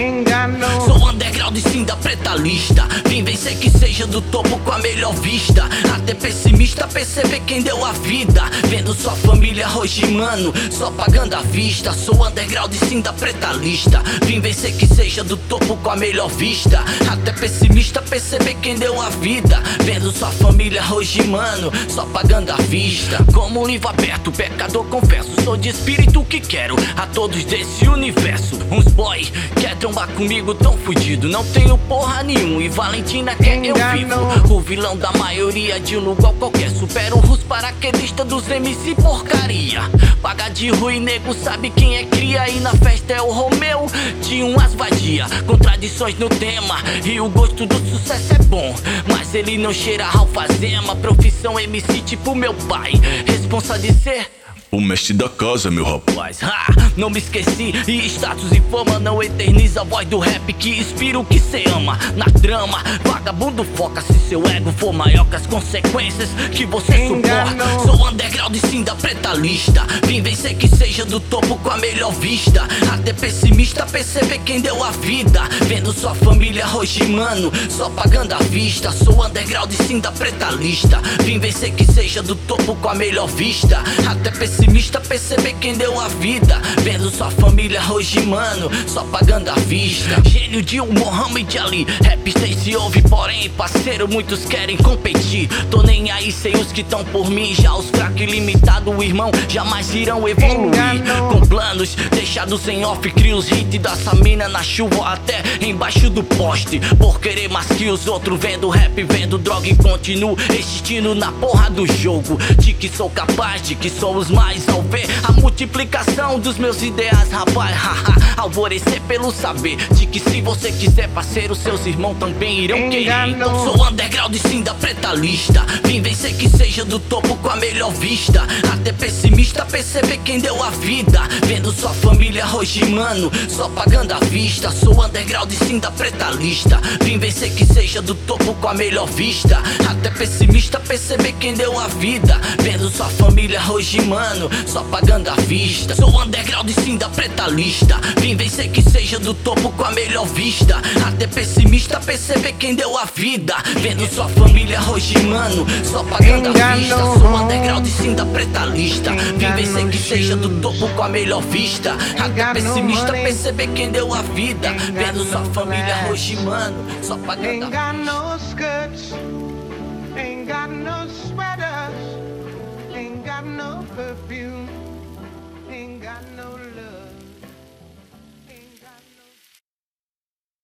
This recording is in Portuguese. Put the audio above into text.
ain't got no. So sim da preta lista. Vim vencer que seja do topo com a melhor vista. Até pessimista perceber quem deu a vida. Vendo sua família hoje, mano Só pagando a vista. Sou underground e sim da preta lista. Vim vencer que seja do topo com a melhor vista. Até pessimista perceber quem deu a vida. Vendo sua família hoje, mano Só pagando a vista. Como um livro aberto, pecador confesso. Sou de espírito que quero a todos desse universo. Uns boy quer trombar comigo tão fudido. Não tenho porra nenhum e Valentina quer eu vivo. O vilão da maioria de um lugar qualquer. Supera os paraquedistas dos MC porcaria. Paga de ruim, nego sabe quem é cria. E na festa é o Romeu de umas vadia Contradições no tema e o gosto do sucesso é bom. Mas ele não cheira alfazema Profissão MC tipo meu pai. Responsa de ser O mestre da casa, meu rapaz. Ha, não me esqueci E status e fama não eterniza a voz do rap Que inspira o que cê ama. Na trama, vagabundo foca Se seu ego for maior que as consequências Que você suporta. Sou underground e sim da preta lista Vim vencer que seja do topo com a melhor vista. Até pessimista perceber quem deu a vida. Vendo sua família hoje, mano Só pagando a vista. Sou underground e sim da preta lista. Vim vencer que seja do topo com a melhor vista. Até pessimista perceber quem deu a vida Vendo sua família hoje, mano Só pagando a vista. Gênio de um Mohamed Ali Rap sem se ouve, porém parceiro Muitos querem competir. Tô nem aí sem os que tão por mim Já os fracos ilimitados, irmão Jamais irão evoluir. Com planos deixados em off Crio os hits dessa mina na chuva até embaixo do poste. Por querer mais que os outros Vendo rap, vendo droga e continuo existindo na porra do jogo. De que sou capaz, de que sou os mais ao ver A multiplicação dos meus ideais, rapaz. Alvorecer pelo saber De que se você quiser parceiro Seus irmãos também irão querer. Então sou underground e sim da preta lista Vim vencer que seja do topo com a melhor vista. Até pessimista perceber quem deu a vida. Vendo sua família hoje, mano Só pagando a vista. Sou underground e sim da preta lista Vim vencer que seja do topo com a melhor vista. Até pessimista perceber quem deu a vida. Vendo sua família hoje, mano Só pagando a vista Sou underground e sim da preta lista. Vim vencer que seja do topo com a melhor vista. Até pessimista perceber quem deu a vida. Vendo sua família hoje, mano Só pagando a vista. Sou underground e sim da preta lista. Vim vencer que seja do topo com a melhor vista. Até pessimista perceber quem deu a vida. Vendo sua família hoje, mano Só pagando a skirts, ain't got no sweaters, ain't got no perfume,